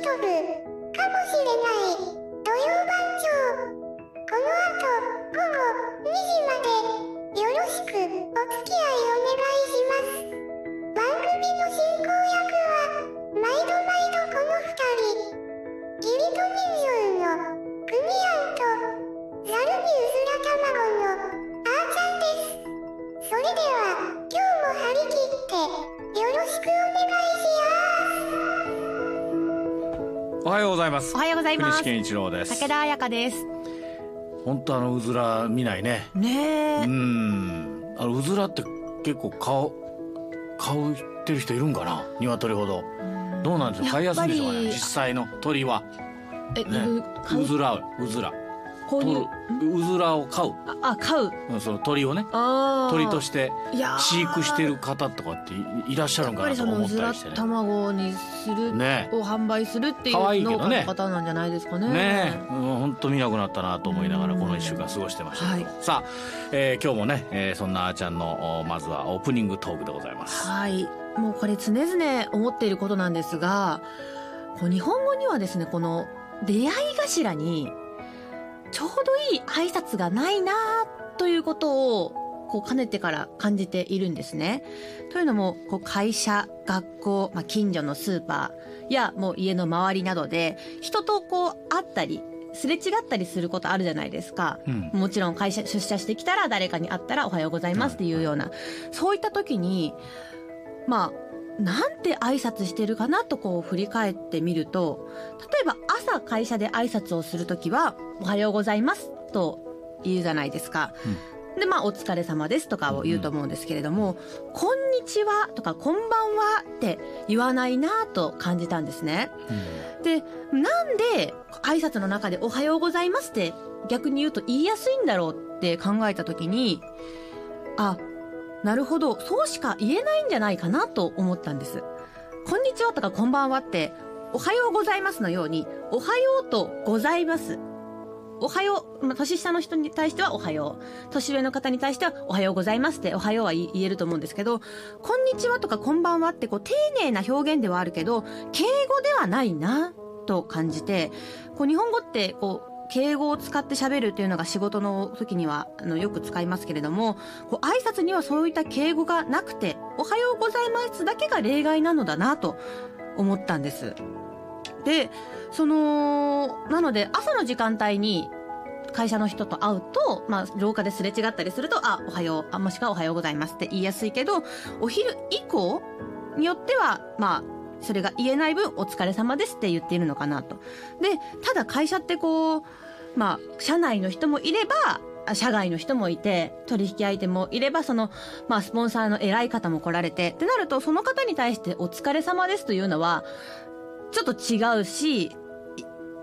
飛ぶかもしれない土曜番長この後午後2時までよろしくお付き合いを願いざいます。おはようございます。国健一郎です。武田彩香です。本当あのうずら見ないね。ねえ、うん。あのうずらって結構顔顔ってる人いるんかな？鶏ほど。どうなんでしょう？飼いやすいんでしょうかね？実際の鳥は。え、ね。うずらうずら購入う。ずらを飼う。ああ買う。うんその鳥をね。鳥として飼育してる方とかっていいらっしゃるんかなとか思ったりしてね。卵にする、ね。を販売するっていう農家の方なんじゃないですかね。ね。本当見なくなったなと思いながらうん。この1週間過ごしてましたけど、はさあ、えー今日もね、えーそんなあーちゃんのおまずはオープニングトークでございます。はい。もうこれ常々思っていることなんですがこう日本語にはですねこの出会い頭にちょうどいい挨拶がないなということをこうかねてから感じているんですね。というのもこう会社学校、まあ、近所のスーパーやもう家の周りなどで人とこう会ったりすれ違ったりすることあるじゃないですか。うんもちろん会社出社してきたら誰かに会ったらおはようございますっていうような、そういった時にまあなんて挨拶してるかなとこう振り返ってみると例えば朝会社で挨拶をする時は「おはようございます」と言うじゃないですか。でまあ「お疲れ様です」とかを言うと思うんですけれども「こんにちは」とか「こんばんは」って言わないなと感じたんですね。でなんで挨拶の中で「おはようございます」って逆に言うと言いやすいんだろうって考えた時にあなるほどそうしか言えないんじゃないかなと思ったんです。こんにちはとかこんばんはっておはようございますのようにおはようとございます。おはよう、まあ、年下の人に対してはおはよう。年上の方に対してはおはようございますっておはようは言言えると思うんですけど、こんにちはとかこんばんはってこう丁寧な表現ではあるけど、敬語ではないなと感じて、こう日本語ってこう敬語を使って喋るっていうのが仕事の時にはあのよく使いますけれども、こう挨拶にはそういった敬語がなくて、おはようございますだけが例外なのだなと思ったんです。で、その、なので朝の時間帯に会社の人と会うと、まあ、廊下ですれ違ったりすると、あ、おはよう、あ、もしくはおはようございますって言いやすいけど、お昼以降によっては、まあ、それが言えない分、お疲れ様ですって言っているのかなと。で、ただ会社ってこう、まあ、社内の人もいれば、社外の人もいて、取引相手もいれば、その、まあ、スポンサーの偉い方も来られて、ってなると、その方に対してお疲れ様ですというのは、ちょっと違うし、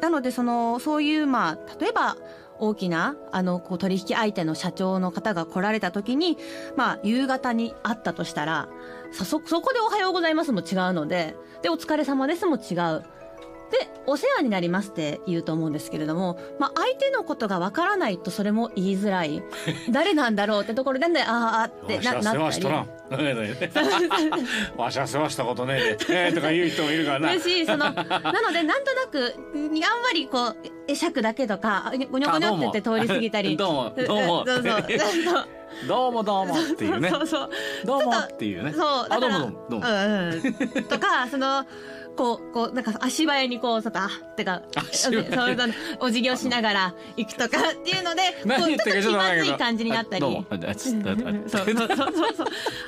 なので、その、そういう、まあ、例えば、大きな、あの、こう、取引相手の社長の方が来られた時に、まあ、夕方に会ったとしたら、そ、そ、こでおはようございますも違うので、で、お疲れ様ですも違う。で、お世話になりますって言うと思うんですけれども、まあ、相手のことがわからないとそれも言いづらい。誰なんだろうってところで、ね、あーあってななったり。わしは世話したことねえで、えーとか言う人もいるからなだし、その、なので、なんとなく、あんまりこう、会釈だけとか、ごにょごにょって言って通り過ぎたり。どうも どうもそうそう。そうどうもどうもっていうねそうそう。どうもっていうねそう。あどうもだからどうもどうもうんうん。とか、その、こう、こう、なんか足早にこう、さあ、てか、足そう早にそうお辞儀をしながら行くとかっていうので、こう、ちょっと気まずい感じになったり。そうそうそうそう。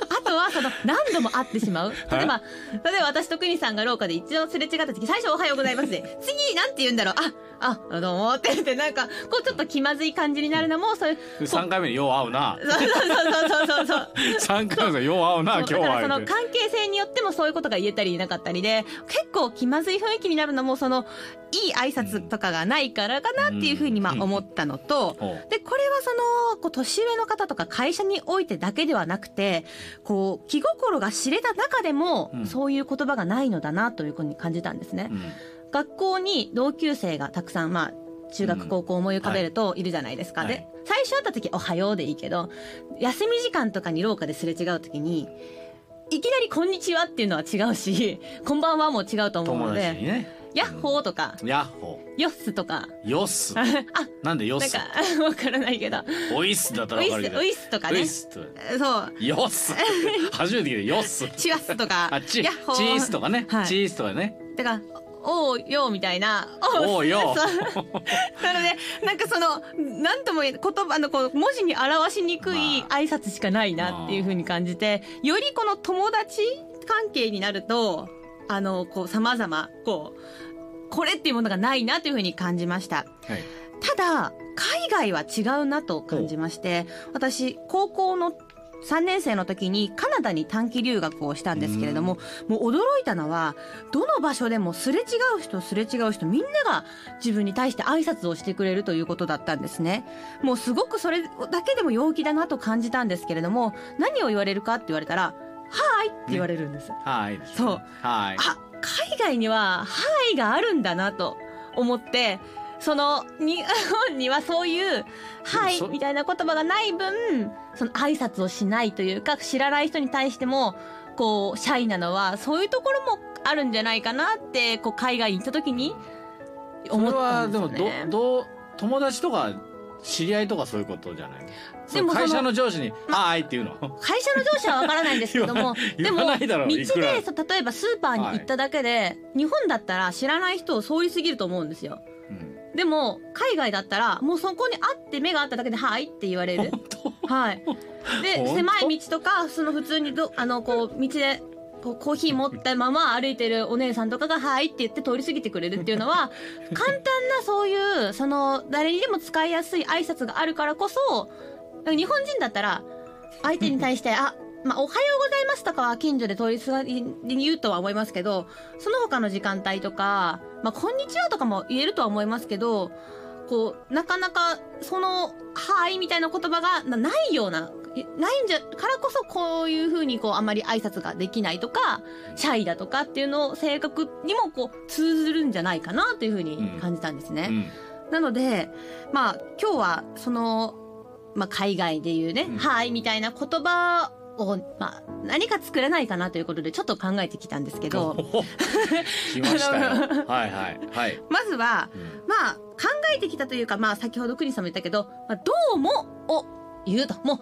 あとは、その、何度も会ってしまう。例えば、例えば私と国さんが廊下で一度すれ違った時、最初おはようございますで、次、なんて言うんだろう、あ、あ、どうもって言って、なんか、こう、ちょっと気まずい感じになるのも、そういう、3回目によう会うなそうそうそうそうそうそう。3回目でよう会うな今日そうだからそは言うての関係性によってもそういうことが言えたりなかったりで結構気まずい雰囲気になるのもそのいい挨拶とかがないからかなっていうふうにまあうん思ったのと、おうでこれはそのこう年上の方とか会社においてだけではなくてこう気心が知れた中でもうん。そういう言葉がないのだなというふうに感じたんですね。うん。学校に同級生がたくさんまあ中学高校思い浮かべるといるじゃないですか、はい。で最初会った時「おはよう」でいいけど休み時間とかに廊下ですれ違う時にいきなり「こんにちは」っていうのは違うし「こんばんは」も違うと思う友のでね。ヤッホーとか、ヤッホヨッスとか、ーヨッス。あ、なんでヨッス？なんか、わからないけど、オイスだったらわかるけど。ウイスとかね。ウイ。スとそう、ヨッス。初めて聞いたヨッス。チワスとか、あチヤッホー。チーズとかね、はい。チーズとかね。だから、おうよみたいな。お うよなので、なんかその、なんとも言え言葉のこう文字に表しにくい挨拶しかないなっていうふうに感じて、よりこの友達関係になると、あの、こう様々、こう、これっていうものがないなというふうに感じました。はいただ、海外は違うなと感じまして、私、高校の3年生の時にカナダに短期留学をしたんですけれども、もう驚いたのは、どの場所でもすれ違う人すれ違う人みんなが自分に対して挨拶をしてくれるということだったんですね。もうすごくそれだけでも陽気だなと感じたんですけれども、何を言われるかって言われたら、はーいって言われるんです。はい。そう。はい。あ、海外には、ハイがあるんだなと思って、その、日 本にはそういう、はいそみたいな言葉がない分、その挨拶をしないというか、知らない人に対しても、こう、シャイなのは、そういうところもあるんじゃないかなって、こう、海外に行った時に、思ったんですよね。それはでもどどう友達とか知り合いとかそういうことじゃないでも会社の上司に「はーい」っていうの？会社の上司はわからないんですけども 言でも道で例えばスーパーに行っただけで、日本だったら知らない人を通り過ぎると思うんですよ。うんでも、海外だったら、もうそこに会って目が合っただけで、はいって言われる。はい。で、狭い道とか、その普通にど、あの、こう、道で、こう、コーヒー持ったまま歩いてるお姉さんとかが、はいって言って通り過ぎてくれるっていうのは、簡単なそういう、その、誰にでも使いやすい挨拶があるからこそ、日本人だったら、相手に対して、あ、まあ、おはようございますとかは近所で通りすがりに言うとは思いますけど、その他の時間帯とか、まあ、こんにちはとかも言えるとは思いますけど、こう、なかなか、その、はいみたいな言葉がなないような、えないんじゃ、からこそこういうふうにこう、あまり挨拶ができないとか、シャイだとかっていうのを性格にもこう、通ずるんじゃないかなというふうに感じたんですね。うん。なので、まあ、今日は、その、まあ、海外で言うね、うん。はい、みたいな言葉を、まあ、何か作れないかなということで、ちょっと考えてきたんですけど、お 来ましたよ。はいはいはい、まずは、うんまあ、考えてきたというか、まあ、先ほどクリスさんも言ったけど、まあ、どうもを言うと。も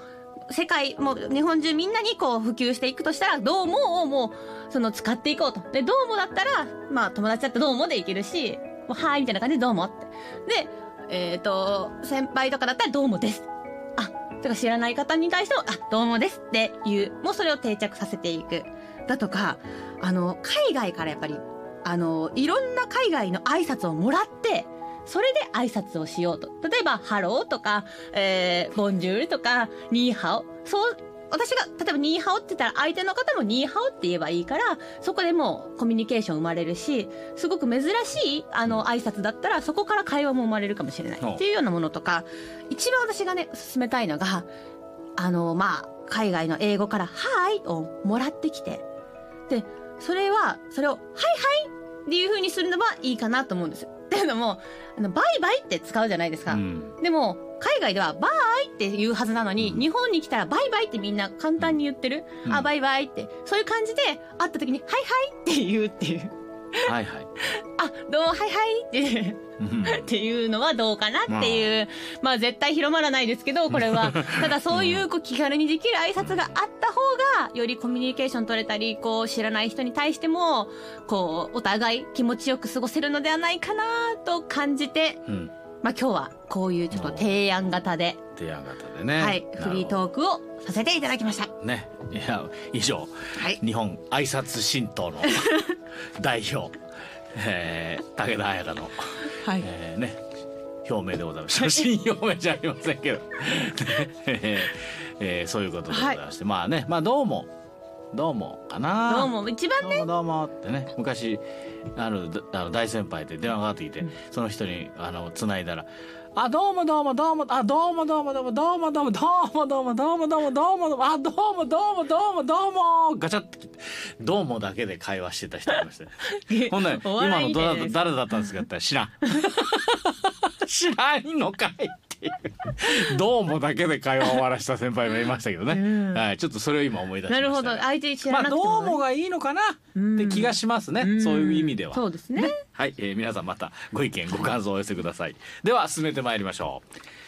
う、世界、もう日本中みんなにこう普及していくとしたら、どうもをもう、その使っていこうと。で、どうもだったら、まあ友達だったらどうもでいけるし、もうはいみたいな感じでどうもって。で、えっ、と、先輩とかだったらどうもです。あ、とか知らない方に対しても、あ、どうもですっていう、もうそれを定着させていく。だとか、あの、海外からやっぱり、あの、いろんな海外の挨拶をもらって、それで挨拶をしようと。例えば、ハローとか、えー、ボンジュールとか、ニーハオ。そう、私が、例えばニーハオって言ったら相手の方もニーハオって言えばいいから、そこでもうコミュニケーション生まれるし、すごく珍しい、あの、挨拶だったら、そこから会話も生まれるかもしれない。っていうようなものとか、一番私がね、進めたいのが、あの、まあ、海外の英語から、はいをもらってきて、で、それは、それを、はいはいっていう風にするのはいいかなと思うんですよ。っていうのも、あの、バイバイって使うじゃないですか。うんでも、海外ではバイって言うはずなのに、うん日本に来たらバイバイってみんな簡単に言ってる。うんあ、バイバイって。そういう感じで、会った時に、はいはいって言うっていう。はいはい。あ、どう？も、はいはい。って。うん。っていうのはどうかなっていう、まあ。絶対広まらないですけど、これは。ただそういうこう気軽にできる挨拶があった方が、よりコミュニケーション取れたり、こう知らない人に対しても、こうお互い気持ちよく過ごせるのではないかなと感じて、うんまあ今日はこういうちょっと提案型で、提案型でね。はい、フリーートークをさせていただきました。ね。いや以上。はい。日本挨拶神道の 代表、えー、武田彩香の、はい。えー、ね。表明でございます。写真表明じゃありませんけど、ね。えーえーそういうことでございまして、まあね。まあどうもどうもかな。どうも、一番ね、どうもどうもってね昔あるあの大先輩で電話がかかってきて、その人にあの繋いだら「あどうもどうもどうもあどうもどうもどうもどうもどうもどうもどうもどうもどうもどうもどうもあどうもどうもどうもどうもガチャって切って「どうも」だけで会話してた人がいました ほんならお今の誰だったんですかって言ったら知らん。知らんのかいってどうもだけで会話を終わらした先輩もいましたけどね、うん。はい、ちょっとそれを今思い出しましたなるほど。相手知まあらなくても、ねどうもがいいのかなって気がしますね、ん。そういう意味では。そうですね。はい、えー皆さんまたご意見ご感想をお寄せください。では進めてまいりましょう